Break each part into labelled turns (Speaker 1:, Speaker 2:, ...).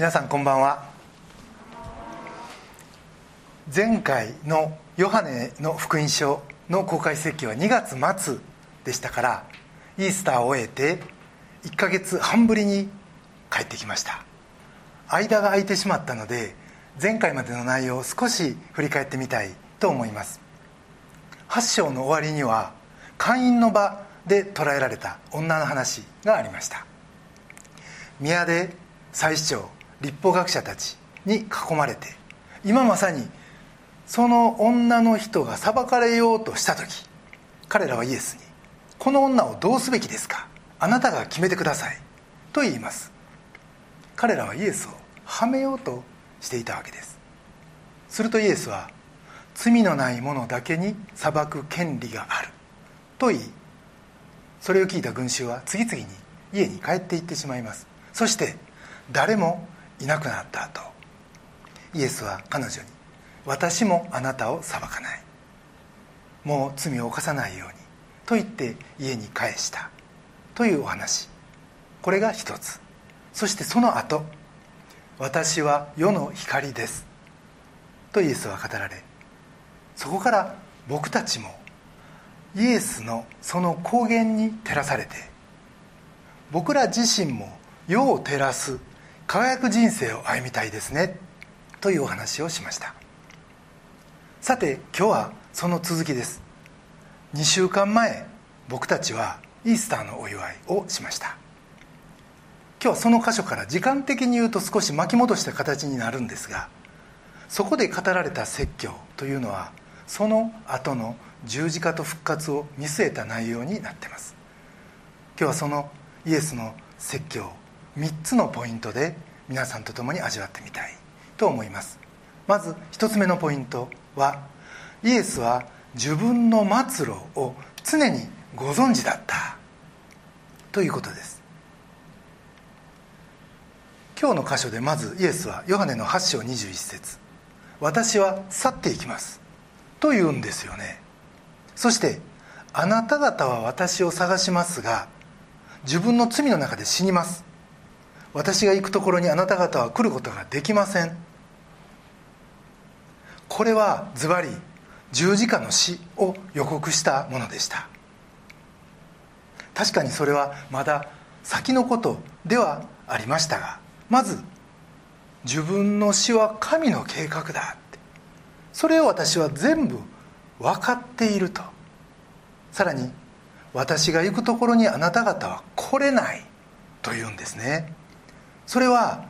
Speaker 1: 皆さんこんばんは。前回のヨハネの福音書の公開説教は2月末でしたからイースターを終えて1ヶ月半ぶりに帰ってきました。間が空いてしまったので前回までの内容を少し振り返ってみたいと思います。8章の終わりには会員の場で捉えられた女の話がありました。宮で祭司長立法学者たちに囲まれて今まさにその女の人が裁かれようとした時彼らはイエスに「この女をどうすべきですか？あなたが決めてください」と言います。彼らはイエスをはめようとしていたわけです。するとイエスは罪のない者だけに裁く権利があると言いそれを聞いた群衆は次々に家に帰っていってしまいます。そして誰もいなくなった後イエスは彼女に「私もあなたを裁かない」「もう罪を犯さないように」と言って家に返した。というお話。これが一つ。そしてその後私は世の光です」とイエスは語られそこから僕たちもイエスのその光源に照らされて僕ら自身も世を照らす輝く人生を歩みたいですね。というお話をしました。さて今日はその続きです。2週間前僕たちはイースターのお祝いをしました。今日はその箇所から時間的に言うと少し巻き戻した形になるんですがそこで語られた説教というのはその後の十字架と復活を見据えた内容になっています。今日はそのイエスの説教3つのポイントで皆さんと共に味わってみたいと思います。まず1つ目のポイントはイエスは自分の末路を常にご存知だったということです。今日の箇所でまずイエスはヨハネの8章21節私は去っていきます」と言うんですよね。そして「あなた方は私を探しますが自分の罪の中で死にます」「私が行くところにあなた方は来ることができません」これはズバリ十字架の死を予告したものでした。確かにそれはまだ先のことではありましたがまず自分の死は神の計画だって。それを私は全部分かっていると。さらに私が行くところにあなた方は来れないというんですね。それは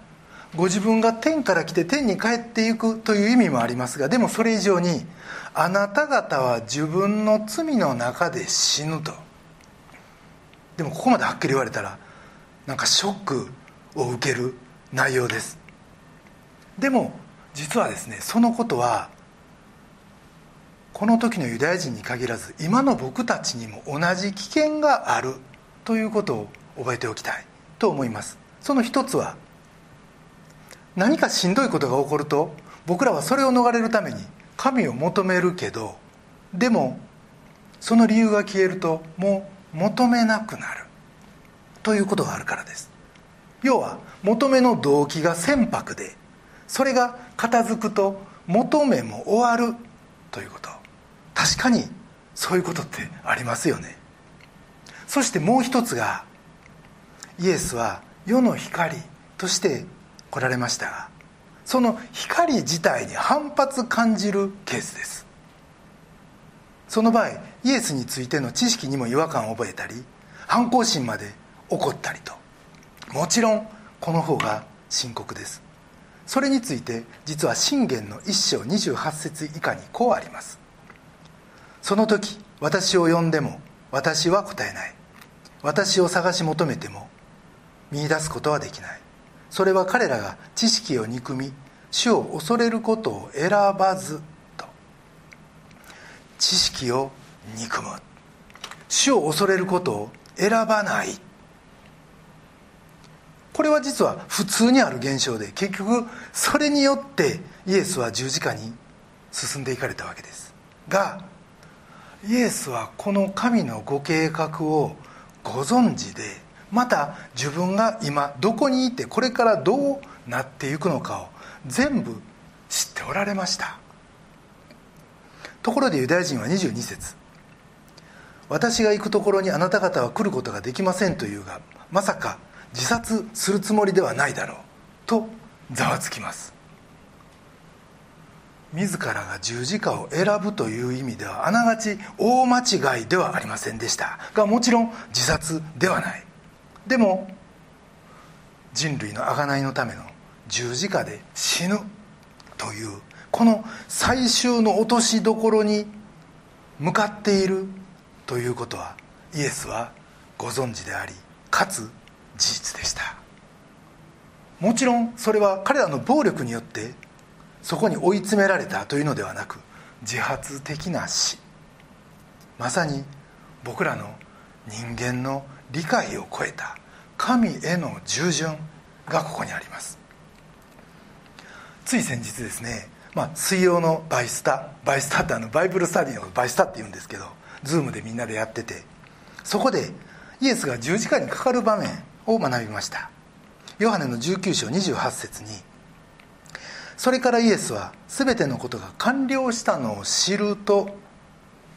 Speaker 1: ご自分が天から来て天に帰っていくという意味もありますがでもそれ以上にあなた方は自分の罪の中で死ぬと。でもここまではっきり言われたらなんかショックを受ける内容です。でも実はですねそのことはこの時のユダヤ人に限らず今の僕たちにも同じ危険があるということを覚えておきたいと思います。その一つは何かしんどいことが起こると僕らはそれを逃れるために神を求めるけどでもその理由が消えるともう求めなくなる。ということがあるからです。要は求めの動機が船舶でそれが片付くと求めも終わる。ということ。確かにそういうことってありますよね。そしてもう一つがイエスは世の光として来られました。がその光自体に反発感じるケースです。その場合イエスについての知識にも違和感を覚えたり反抗心まで起こったりと。もちろんこの方が深刻です。それについて実は信玄の一章28節以下にこうあります。その時私を呼んでも私は答えない。私を探し求めても見いだすことはできない。それは彼らが知識を憎み主を恐れることを選ばずと。知識を憎む。主を恐れることを選ばない。これは実は普通にある現象で結局それによってイエスは十字架に進んでいかれたわけです。がイエスはこの神のご計画をご存知でまた自分が今どこにいてこれからどうなっていくのかを全部知っておられました。ところでユダヤ人は22節。私が行くところにあなた方は来ることができませんというがまさか自殺するつもりではないだろうとざわつきます。自らが十字架を選ぶという意味ではあながち大間違いではありませんでした。がもちろん自殺ではない。でも人類の贖いのための十字架で死ぬというこの最終の落としどころに向かっているということはイエスはご存知でありかつ事実でした。もちろんそれは彼らの暴力によってそこに追い詰められたというのではなく自発的な死。まさに僕らの人間の理解を超えた神への従順がここにあります。つい先日ですね、まあ、水曜のバイスタバイスタってあのバイブルスタディのバイスタって言うんですけどズームでみんなでやっててそこでイエスが十字架にかかる場面を学びました。ヨハネの19章28節にそれからイエスは全てのことが完了したのを知ると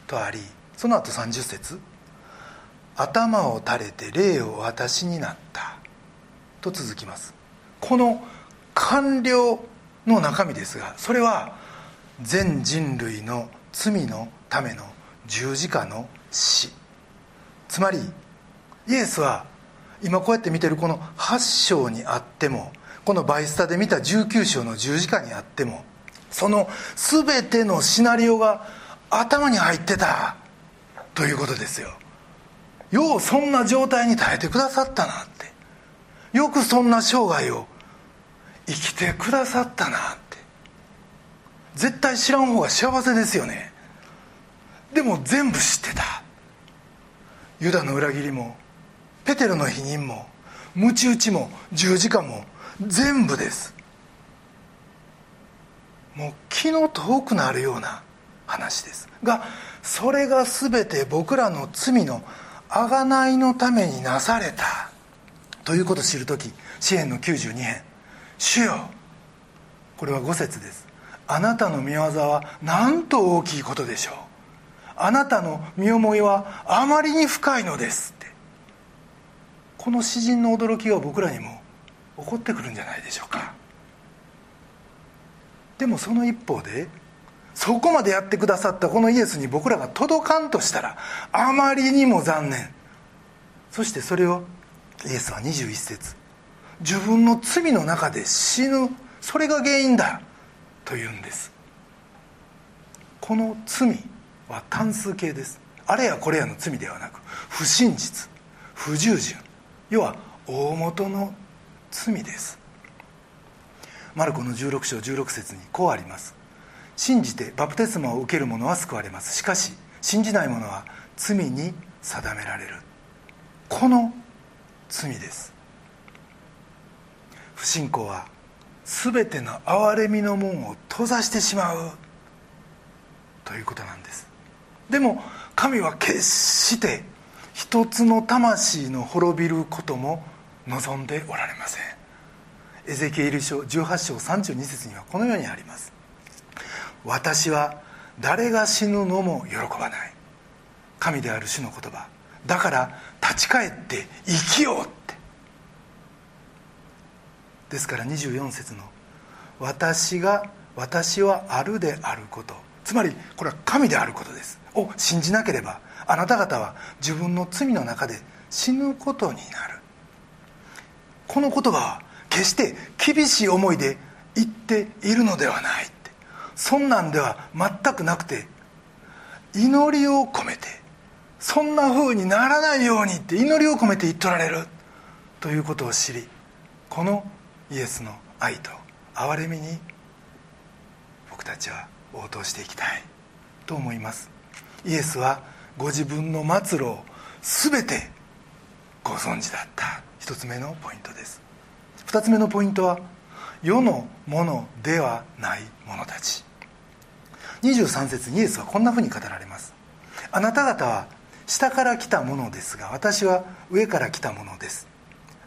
Speaker 1: とありその後30節。頭を垂れて霊を私になった。と続きます。この完了の中身ですがそれは全人類の罪のための十字架の死。つまりイエスは今こうやって見てるこの8章にあってもこのバイスタで見た19章の十字架にあってもその全てのシナリオが頭に入ってたということですよ。ようそんな状態に耐えてくださったなって。よくそんな生涯を生きてくださったなって。絶対知らん方が幸せですよね。でも全部知ってた。ユダの裏切りもペテロの否認も鞭打ちも十字架も全部です。もう気の遠くなるような話です。がそれが全て僕らの罪の贖いのためになされた。ということを知る時詩篇の92編「主よ」これは5節です。あなたの見業はなんと大きいことでしょう。あなたの身思いはあまりに深いのですって。この詩人の驚きが僕らにも起こってくるんじゃないでしょうか。でもその一方でそこまでやってくださったこのイエスに僕らが届かんとしたらあまりにも残念。そしてそれをイエスは21節。自分の罪の中で死ぬ。それが原因だと言うんです。この罪は単数形です。あれやこれやの罪ではなく不真実。不従順。要は大元の罪です。マルコの16章16節にこうあります。信じてバプテスマを受ける者は救われます。しかし信じない者は罪に定められる。この罪です。不信仰は全ての憐れみの門を閉ざしてしまう。ということなんです。でも神は決して一つの魂の滅びることも望んでおられません。エゼキエル書18章32節にはこのようにあります。私は誰が死ぬのも喜ばない。神である主の言葉。だから立ち返って生きようって。ですから24節の「私が私はあるであること」つまりこれは神であることです。を信じなければあなた方は自分の罪の中で死ぬことになる。この言葉は決して厳しい思いで言っているのではない。そんなんでは全くなくて祈りを込めてそんな風にならないようにって祈りを込めて言っとられるということを知りこのイエスの愛と憐れみに僕たちは応答していきたいと思います。イエスはご自分の末路を全てご存知だった。一つ目のポイントです。二つ目のポイントは世のものではない者たち。23節にイエスはこんなふうに語られます。あなた方は下から来たものですが私は上から来たものです。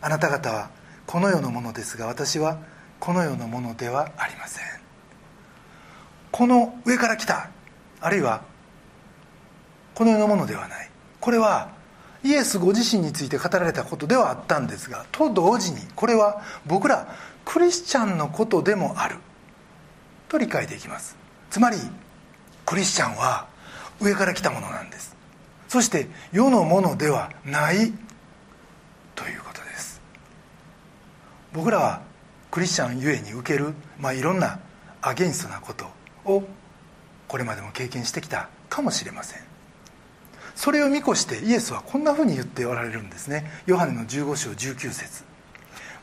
Speaker 1: あなた方はこの世のものですが私はこの世のものではありません。この上から来たあるいはこの世のものではない。これはイエスご自身について語られたことではあったんですがと同時にこれは僕らクリスチャンのことでもある。と理解できます。つまりクリスチャンは上から来たものなんです。そして世のものではないということです。僕らはクリスチャンゆえに受ける、まあ、いろんなアゲンストなことをこれまでも経験してきたかもしれません。それを見越してイエスはこんなふうに言っておられるんですね。ヨハネの15章19節。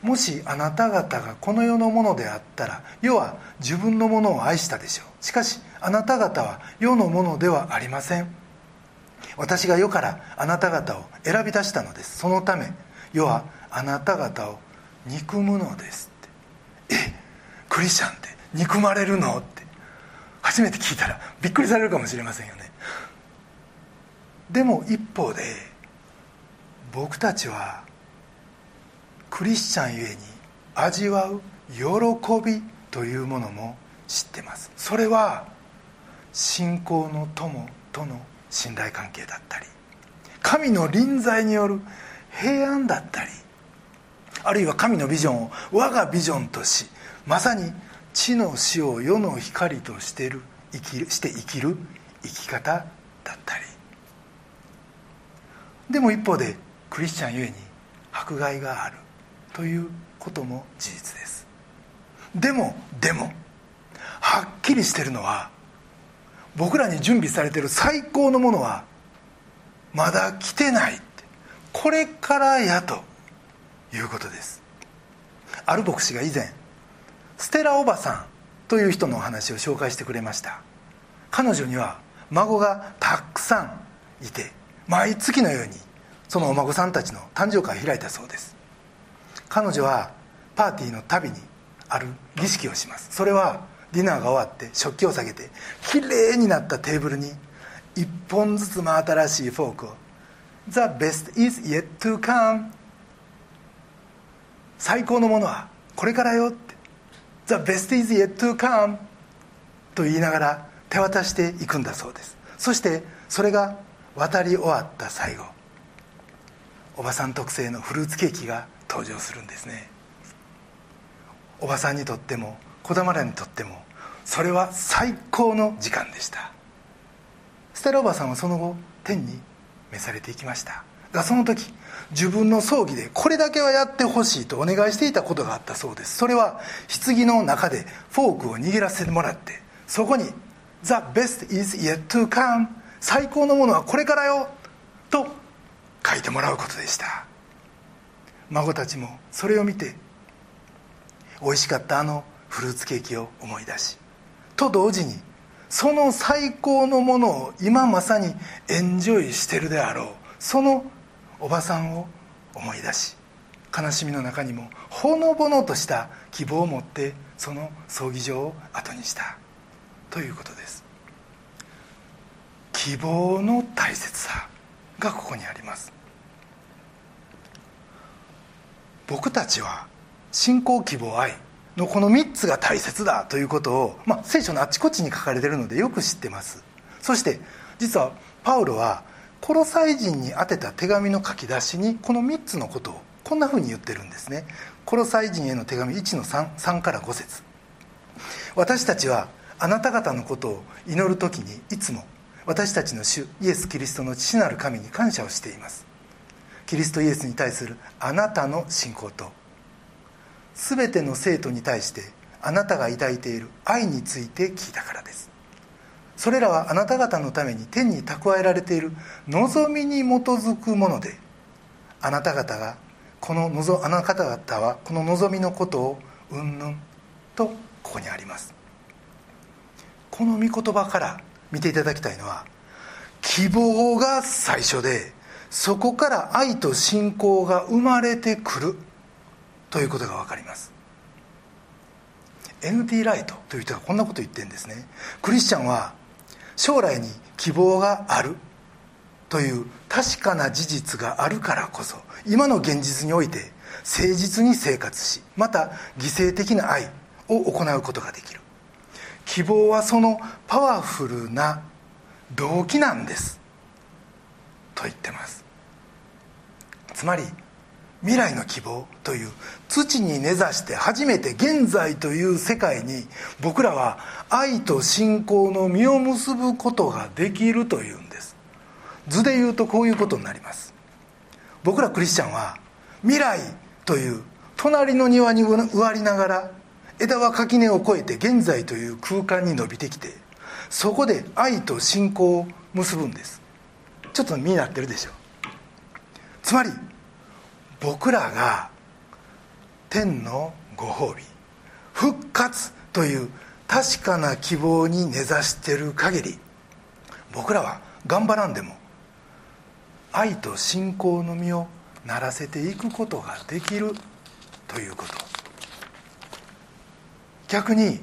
Speaker 1: もしあなた方がこの世のものであったら世は自分のものを愛したでしょう。しかしあなた方は世のものではありません。私が世からあなた方を選び出したのです。そのため世はあなた方を憎むのですって。えクリスチャンって憎まれるのって。初めて聞いたらびっくりされるかもしれませんよね。でも一方で僕たちはクリスチャンゆえに味わう喜びというものも知ってます。それは信仰の友との信頼関係だったり神の臨在による平安だったりあるいは神のビジョンを我がビジョンとしまさに地の死を世の光としてる生きるして生きる生き方だったり。でも一方でクリスチャンゆえに迫害がある。ということも事実です。でもでもはっきりしてるのは僕らに準備されてる最高のものはまだ来てないこれからやということです。ある牧師が以前ステラおばさんという人のお話を紹介してくれました。彼女には孫がたくさんいて毎月のようにそのお孫さんたちの誕生会を開いたそうです。彼女はパーティーのたびにある儀式をします。それはディナーが終わって食器を下げてきれいになったテーブルに1本ずつ真新しいフォークを「The best is yet to come」最高のものはこれからよって「The best is yet to come」と言いながら手渡していくんだそうです。そしてそれが渡り終わった最後。おばさん特製のフルーツケーキが登場するんですね。おばさんにとっても子玉らにとってもそれは最高の時間でした。ステラおばさんはその後天に召されていきました。がその時自分の葬儀でこれだけはやってほしいとお願いしていたことがあったそうです。それは棺の中でフォークを握らせてもらってそこに「The best is yet to come」最高のものはこれからよ。と書いてもらうことでした。孫たちもそれを見て美味しかったあのフルーツケーキを思い出しと同時にその最高のものを今まさにエンジョイしてるであろうそのおばさんを思い出し悲しみの中にもほのぼのとした希望を持ってその葬儀場を後にしたということです。希望の大切さがここにあります。僕たちは信仰希望愛のこの3つが大切だということを、まあ、聖書のあちこちに書かれているのでよく知ってます。そして実はパウロはコロサイ人に宛てた手紙の書き出しにこの3つのことをこんなふうに言ってるんですね。コロサイ人への手紙1の 3, 3から5節。私たちはあなた方のことを祈る時にいつも私たちの主イエス・キリストの父なる神に感謝をしています。キリストイエスに対するあなたの信仰と全ての生徒に対してあなたが抱いている愛について聞いたからです。それらはあなた方のために天に蓄えられている望みに基づくものであなた方がこの望あなた方はこの望みのことをうんぬんとここにあります。この御言葉から見ていただきたいのは希望が最初でそこから愛と信仰が生まれてくるということが分かります。NT ライトという人がこんなこと言ってるんですね。クリスチャンは将来に希望があるという確かな事実があるからこそ今の現実において誠実に生活しまた犠牲的な愛を行うことができる。希望はそのパワフルな動機なんです。と言ってます。つまり未来の希望という土に根ざして初めて現在という世界に僕らは愛と信仰の実を結ぶことができるというんです。図で言うとこういうことになります。僕らクリスチャンは未来という隣の庭に植わりながら枝は垣根を越えて現在という空間に伸びてきてそこで愛と信仰を結ぶんです。ちょっと身になってるでしょう。つまり僕らが天のご褒美復活という確かな希望に根ざしている限り僕らは頑張らんでも愛と信仰の実をならせていくことができるということ。逆に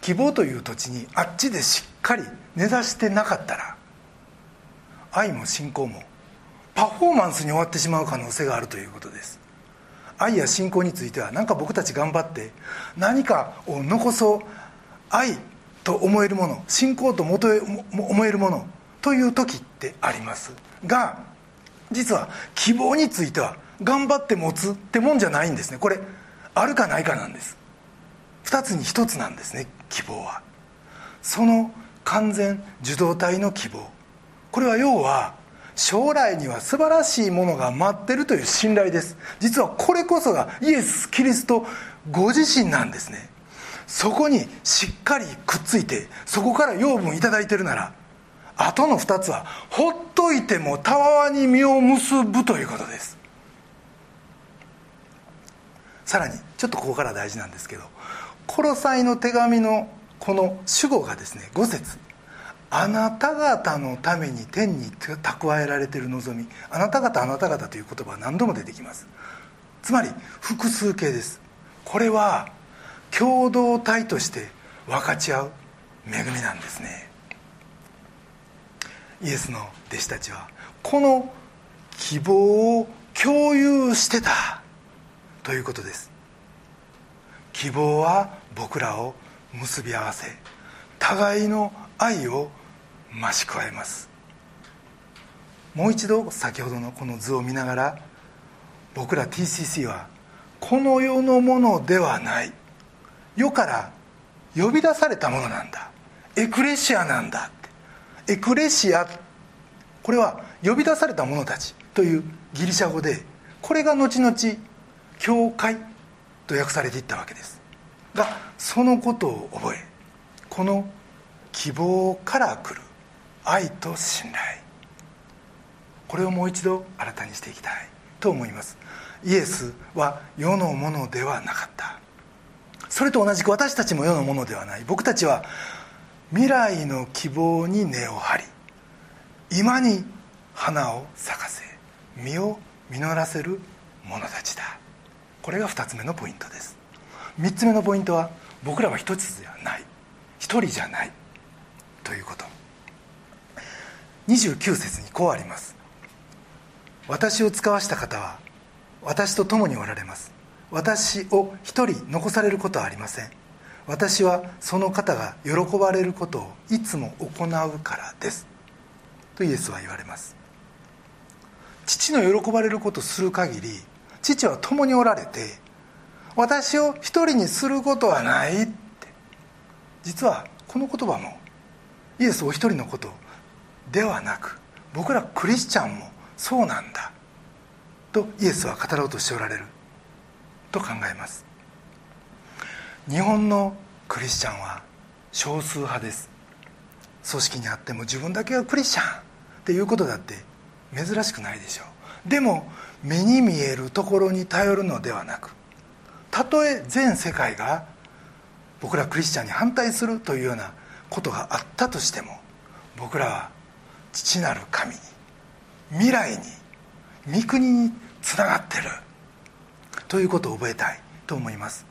Speaker 1: 希望という土地にあっちでしっかり根ざしてなかったら愛も信仰もパフォーマンスに終わってしまう可能性があるということです。愛や信仰については何か僕たち頑張って何かを残そう愛と思えるもの信仰と思えるものという時ってあります。が実は希望については頑張って持つってもんじゃないんですね。これあるかないかなんです。2つに1つなんですね希望は。その完全受動体の希望。これは要は将来には素晴らしいものが待ってるという信頼です。実はこれこそがイエス・キリストご自身なんですね。そこにしっかりくっついてそこから養分頂いてるならあとの2つはほっといてもたわわに実を結ぶということです。さらにちょっとここから大事なんですけどコロサイの手紙のこの主語がですね5節。あなた方のために天に蓄えられている望みあなた方あなた方という言葉は何度も出てきます。つまり複数形です。これは共同体として分かち合う恵みなんですね。イエスの弟子たちはこの希望を共有してたということです。希望は僕らを結び合わせ互いの愛を増し加えますもう一度先ほどのこの図を見ながら僕ら TCC はこの世のものではない。世から呼び出されたものなんだ。エクレシアなんだって。エクレシア。これは呼び出された者たちというギリシャ語でこれが後々教会と訳されていったわけです。がそのことを覚えこの希望から来る。愛と信頼。これをもう一度新たにしていきたい。と思います。イエスは世のものではなかった。それと同じく私たちも世のものではない。僕たちは未来の希望に根を張り今に花を咲かせ実を実らせる者たちだ。これが2つ目のポイントです。3つ目のポイントは僕らは一つじゃない。一人じゃない。ということ。29節にこうあります。私を使わした方は私と共におられます。私を一人残されることはありません。私はその方が喜ばれることをいつも行うからです。とイエスは言われます。父の喜ばれることをする限り父は共におられて私を一人にすることはないって。実はこの言葉もイエスお一人のことをではなく僕らクリスチャンもそうなんだとイエスは語ろうとしておられると考えます。日本のクリスチャンは少数派です。組織にあっても自分だけがクリスチャンっていうことだって珍しくないでしょう。でも目に見えるところに頼るのではなくたとえ全世界が僕らクリスチャンに反対するというようなことがあったとしても僕らは父なる神に未来に御国につながってる。ということを覚えたいと思います。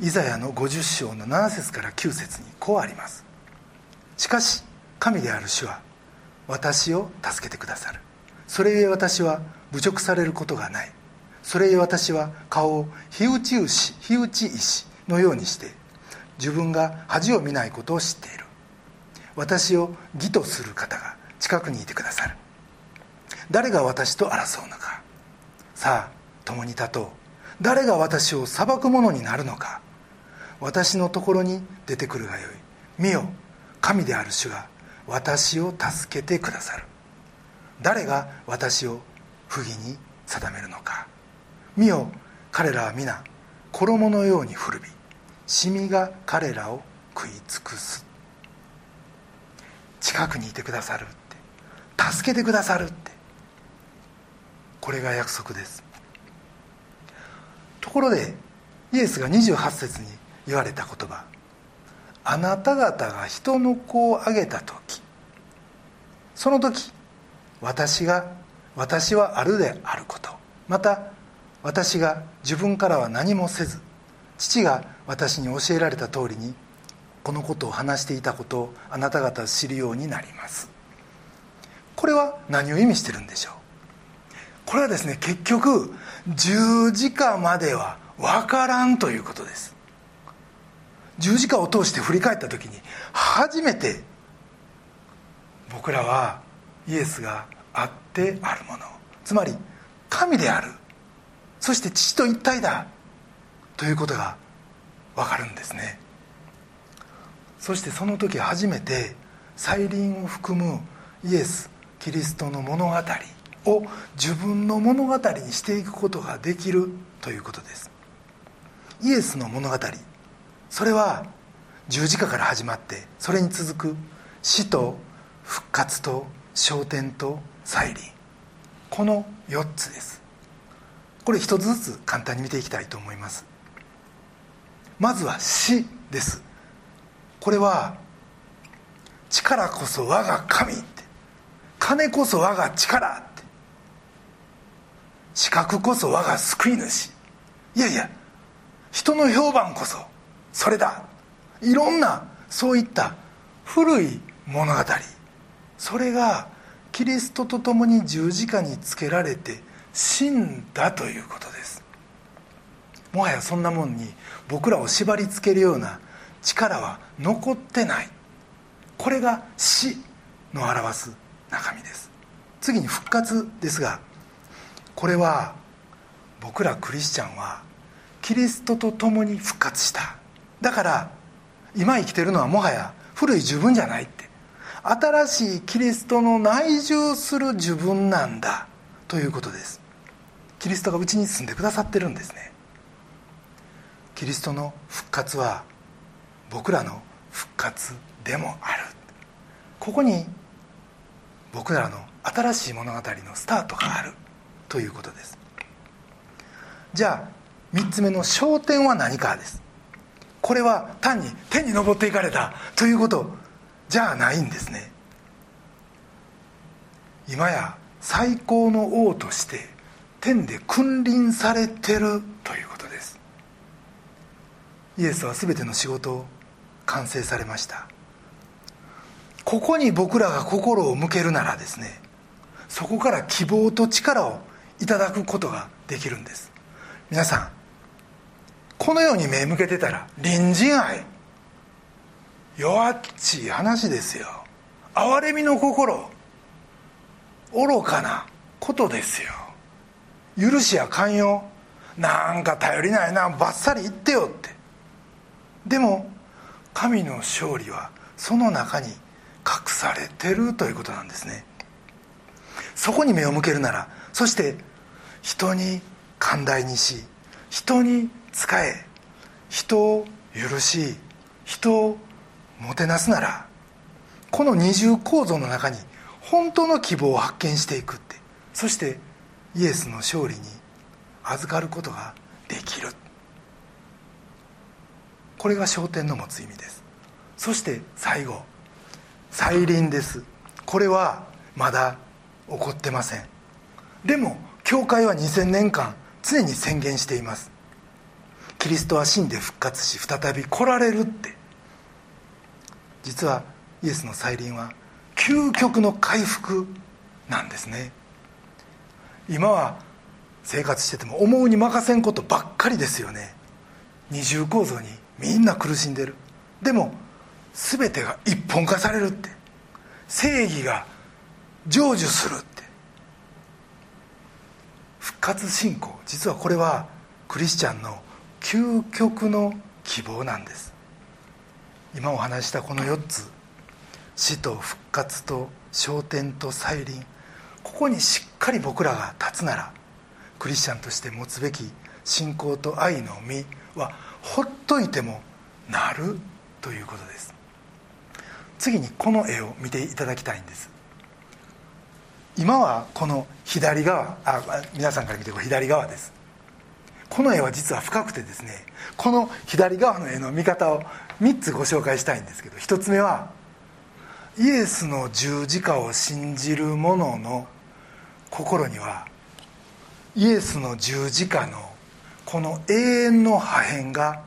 Speaker 1: イザヤの50章の7節から9節にこうあります。しかし神である主は私を助けてくださる。それゆえ私は侮辱されることがない。それゆえ私は顔を火打ち牛火打ち石のようにして自分が恥を見ないことを知っている。私を義とする方が近くにいてくださる。誰が私と争うのか。さあ共に立とう。誰が私を裁く者になるのか。私のところに出てくるがよい。見よ神である主が私を助けてくださる。誰が私を不義に定めるのか。見よ彼らは皆衣のように古びシミが彼らを食い尽くす。近くにいてくださるって。助けてくださるって。これが約束です。ところでイエスが28節に言われた言葉。あなた方が人の子をあげた時。その時私が私はあるであること。また私が自分からは何もせず父が私に教えられた通りにこのことを話していたことをあなた方は知るようになります。これは何を意味してるんでしょう？これはですね結局十字架までは分からんということです。十字架を通して振り返った時に初めて僕らはイエスがあってあるもの。つまり神である。そして父と一体だ。ということが分かるんですね。そしてその時初めて再臨を含むイエスキリストの物語を自分の物語にしていくことができるということです。イエスの物語それは十字架から始まってそれに続く死と復活と昇天と再臨。この4つです。これ一つずつ簡単に見ていきたいと思います。まずは死です。これは力こそ我が神って。金こそ我が力って。資格こそ我が救い主。いやいや人の評判こそそれだ。いろんなそういった古い物語。それがキリストと共に十字架につけられて死んだということです。もはやそんなもんに僕らを縛りつけるような力は残ってない。これが死の表す中身です。次に復活ですがこれは僕らクリスチャンはキリストと共に復活した。だから今生きてるのはもはや古い自分じゃないって。新しいキリストの内住する自分なんだ。ということです。キリストがうちに住んでくださってるんですね。キリストの復活は僕らの復活でもある。ここに僕らの新しい物語のスタートがある。ということです。じゃあ3つ目の焦点は何かです？これは単に天に昇っていかれた。ということじゃないんですね。今や最高の王として天で君臨されてる。ということです。イエスは全ての仕事を完成されました。ここに僕らが心を向けるならですねそこから希望と力をいただくことができるんです。皆さんこのように目向けてたら隣人愛弱っちい話ですよ。憐れみの心愚かなことですよ。許しや寛容なんか頼りないなバッサリ言ってよって。でも神の勝利はその中に隠されてるということなんですね。そこに目を向けるならそして人に寛大にし人に仕え人を許し人をもてなすならこの二重構造の中に本当の希望を発見していくって。そしてイエスの勝利に預かることができる。これが焦点の持つ意味です。そして最後再臨です。これはまだ起こってません。でも教会は2000年間常に宣言しています。キリストは死んで復活し再び来られるって。実はイエスの再臨は究極の回復なんですね。今は生活してても思うに任せんことばっかりですよね。二重構造にみんな苦しんでる。でも全てが一本化されるって。正義が成就するって。復活信仰。実はこれはクリスチャンの究極の希望なんです。今お話したこの4つ。死と復活と昇天と再臨。ここにしっかり僕らが立つならクリスチャンとして持つべき信仰と愛の実はほっといてもなるということです。次にこの絵を見ていただきたいんです。今はこの左側あ皆さんから見てこ左側です。この絵は実は深くてですねこの左側の絵の見方を3つご紹介したいんですけど1つ目はイエスの十字架を信じる者の心にはイエスの十字架のこの永遠の破片が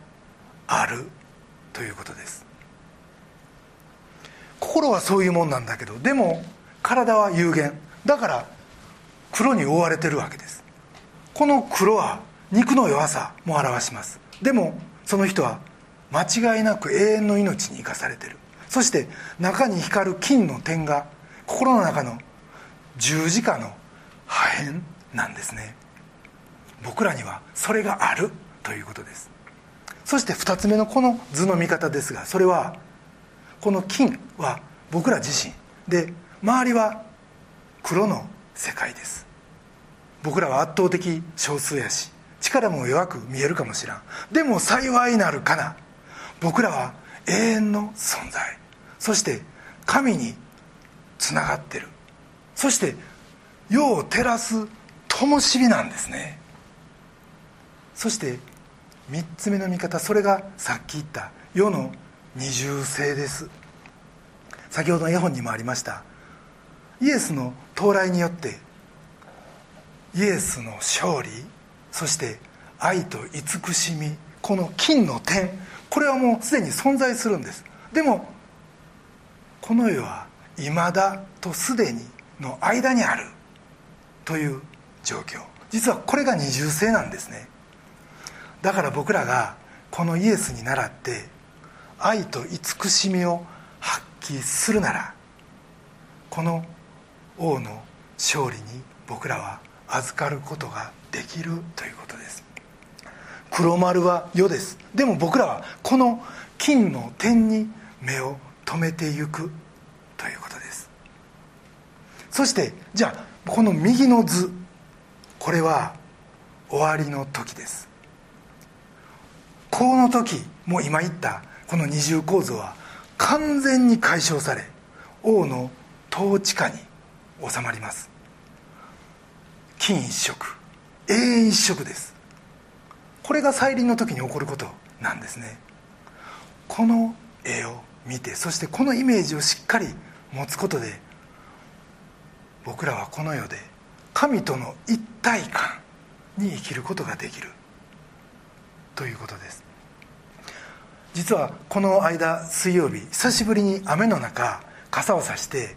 Speaker 1: あるということです。心はそういうもんなんだけどでも体は有限。だから黒に覆われてるわけです。この黒は肉の弱さも表します。でもその人は間違いなく永遠の命に生かされてる。そして中に光る金の点が心の中の十字架の破片なんですね。僕らにはそれがあるということです。そして2つ目のこの図の見方ですがそれはこの金は僕ら自身で周りは黒の世界です。僕らは圧倒的少数やし力も弱く見えるかもしらん。でも幸いなるかな。僕らは永遠の存在。そして神につながってる。そして世を照らす灯火なんですね。そして3つ目の見方それがさっき言った世の二重性です。先ほどの絵本にもありました。イエスの到来によってイエスの勝利そして愛と慈しみこの金の点これはもうすでに存在するんです。でもこの世は今だとすでにの間にあるという状況。実はこれが二重性なんですね。だから僕らがこのイエスに倣って愛と慈しみを発揮するならこの王の勝利に僕らは預かることができるということです。黒丸は世です。でも僕らはこの金の点に目を留めていくということです。そしてじゃあこの右の図。これは終わりの時です。この時もう今言ったこの二重構造は完全に解消され王の統治下に収まります。金一色永遠一色です。これが再臨の時に起こることなんですね。この絵を見てそしてこのイメージをしっかり持つことで僕らはこの世で神との一体感に生きることができる。ということです。実はこの間水曜日久しぶりに雨の中傘をさして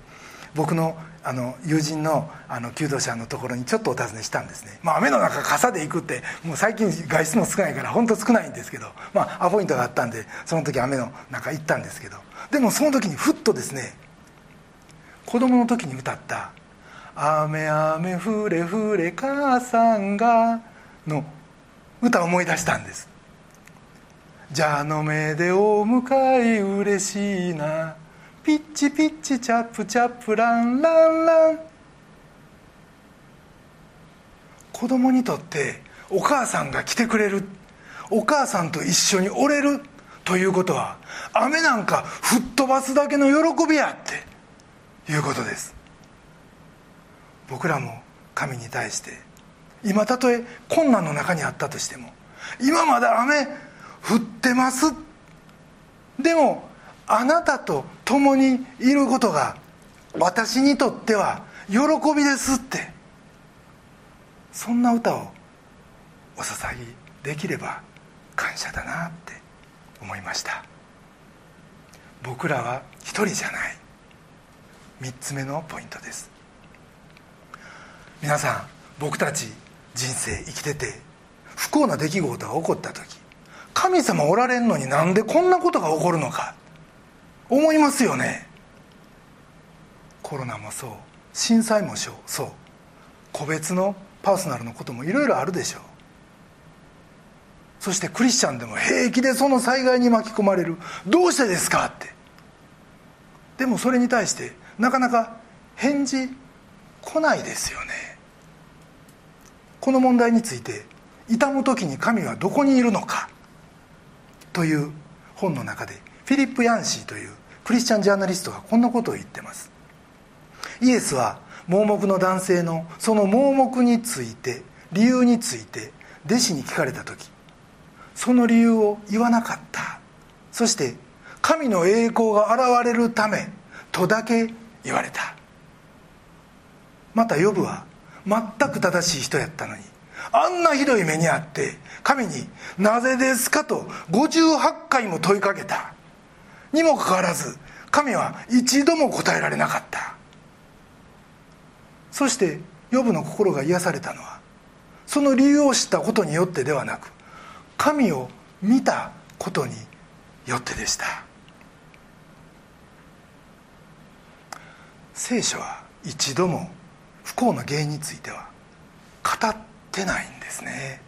Speaker 1: 僕のあの友人のあの求道者のところにちょっとお尋ねしたんですね、まあ、雨の中傘で行くってもう最近外出も少ないから本当少ないんですけど、まあ、アポイントがあったんでその時雨の中行ったんですけど。でもその時にふっとですね子供の時に歌った「雨雨降れ降れ母さんが」の歌を思い出したんです「じゃの目でお迎え嬉しいな」ピッチピッチチャップチャップランランラン。子供にとってお母さんが来てくれる。お母さんと一緒におれる。ということは雨なんか吹っ飛ばすだけの喜びやって。いうことです。僕らも神に対して今たとえ困難の中にあったとしても今まだ雨降ってます。でもあなたと共にいることが私にとっては喜びですって。そんな歌をお捧げできれば感謝だなって思いました。僕らは一人じゃない。3つ目のポイントです。皆さん僕たち人生生きてて不幸な出来事が起こった時神様おられんのになんでこんなことが起こるのか。思いますよね。コロナもそう。震災もそう。個別のパーソナルのこともいろいろあるでしょう。そしてクリスチャンでも平気でその災害に巻き込まれる。どうしてですか？って。でもそれに対してなかなか返事来ないですよね。この問題について痛む時に神はどこにいるのか。という本の中でフィリップ・ヤンシーというクリスチャンジャーナリストがこんなことを言ってます。イエスは盲目の男性のその盲目について理由について弟子に聞かれた時その理由を言わなかった。そして神の栄光が現れるためとだけ言われた。またヨブは全く正しい人やったのにあんなひどい目にあって神に「なぜですか?」と58回も問いかけたにもかかわらず神は一度も答えられなかったそしてヨブの心が癒されたのはその理由を知ったことによってではなく神を見たことによってでした聖書は一度も不幸な原因についてはってないんですね。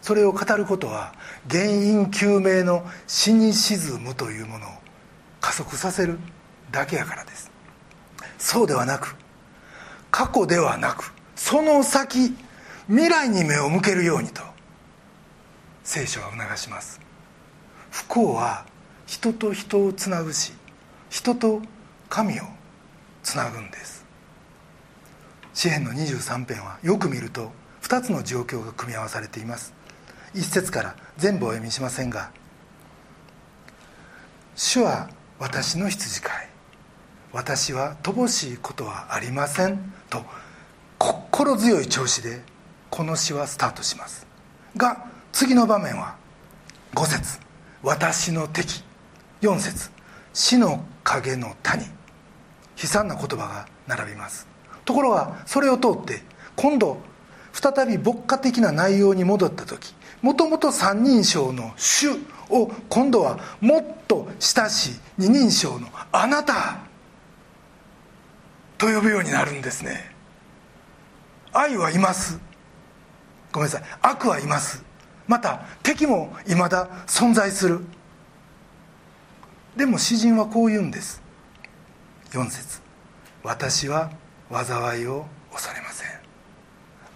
Speaker 1: それを語ることは原因究明のシニシズムというものを加速させるだけやからです。そうではなく過去ではなくその先未来に目を向けるようにと聖書は促します。不幸は人と人をつなぐし人と神をつなぐんです。詩篇の23編はよく見ると2つの状況が組み合わされています。一節から全部お読みしませんが「主は私の羊飼い。私は乏しいことはありません」と心強い調子でこの詩はスタートします。が次の場面は5節。私の敵」4節。死の影の谷」悲惨な言葉が並びます。ところがそれを通って今度再び牧歌的な内容に戻った時もともと三人称の「主」を今度はもっと親しい二人称の「あなた」と呼ぶようになるんですね。愛はいます。ごめんなさい。悪はいます。また敵もいまだ存在する。でも詩人はこう言うんです。4節。私は災いを恐れません。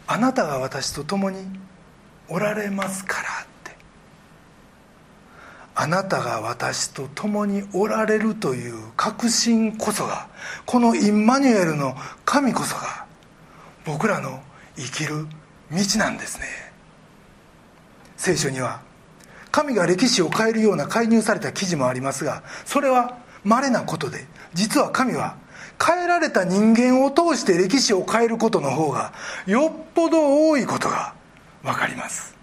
Speaker 1: あなたが私と共におられますからって。あなたが私と共におられるという確信こそがこのインマニュエルの神こそが僕らの生きる道なんですね。聖書には神が歴史を変えるような介入された記事もありますがそれは稀なことで実は神は変えられた人間を通して歴史を変えることの方がよっぽど多いことが分かります。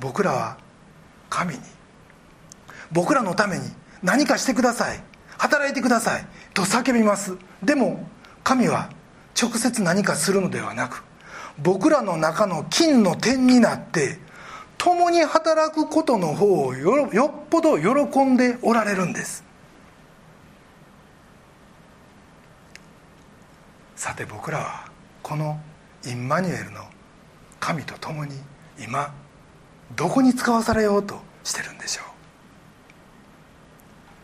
Speaker 1: 僕らは神に僕らのために何かしてください。働いてください。と叫びます。でも神は直接何かするのではなく僕らの中の金の点になって共に働くことの方をよよっぽど喜んでおられるんです。さて僕らはこのインマニュエルの神と共に今どこに使わされようとしてるんでしょ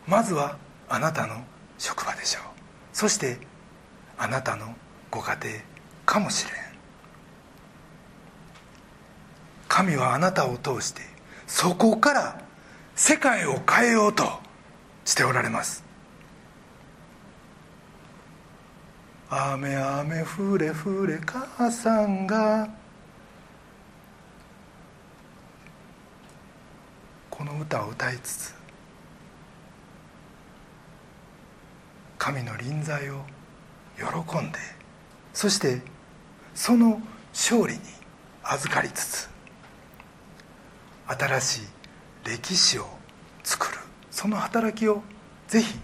Speaker 1: う？まずはあなたの職場でしょう。そしてあなたのご家庭かもしれん。神はあなたを通してそこから世界を変えようとしておられます。雨雨降れ降れ母さんが。この歌を歌いつつ神の臨在を喜んでそしてその勝利に預かりつつ新しい歴史を作る。その働きをぜひ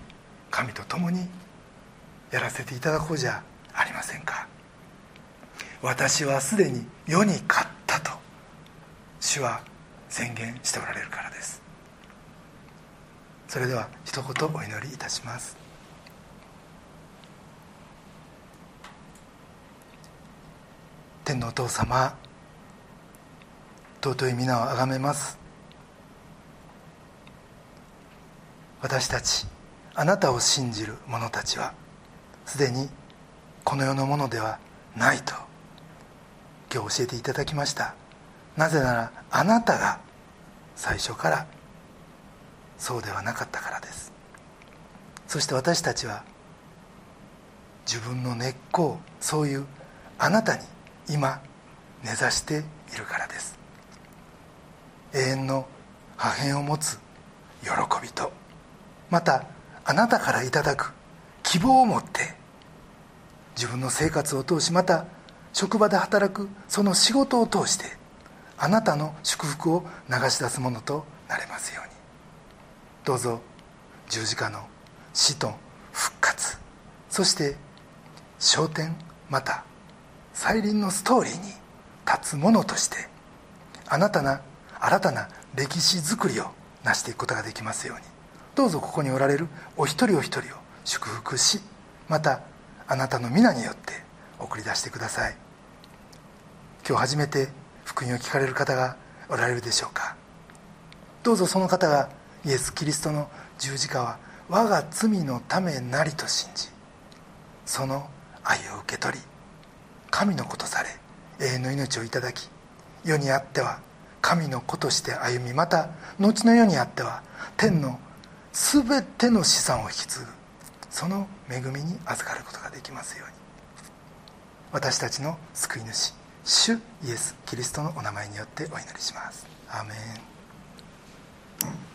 Speaker 1: 神と共にやらせていただこうじゃありませんか。私はすでに世に勝ったと主は宣言しておられるからです。それでは一言お祈りいたします。天のお父様尊い皆をあがめます。私たちあなたを信じる者たちはすでにこの世のものではないと今日教えていただきました。なぜならあなたが最初からそうではなかったからです。そして私たちは自分の根っこをそういうあなたに今根ざしているからです。永遠の破片を持つ喜びとまたあなたからいただく希望を持って自分の生活を通しまた職場で働くその仕事を通してあなたの祝福を流し出すものとなれますように。どうぞ十字架の死と復活そして昇天また再臨のストーリーに立つものとしてあなたな新たな歴史づくりを成していくことができますように。どうぞここにおられるお一人お一人を祝福しまたあなたの皆によって送り出してください。今日初めて福音を聞かれる方がおられるでしょうか。どうぞその方がイエス・キリストの十字架は我が罪のためなりと信じその愛を受け取り神の子とされ永遠の命をいただき世にあっては神の子として歩みまた後の世にあっては天の全ての資産を引き継ぐその恵みに預かることができますように。私たちの救い主主イエス・キリストのお名前によってお祈りします。アーメン。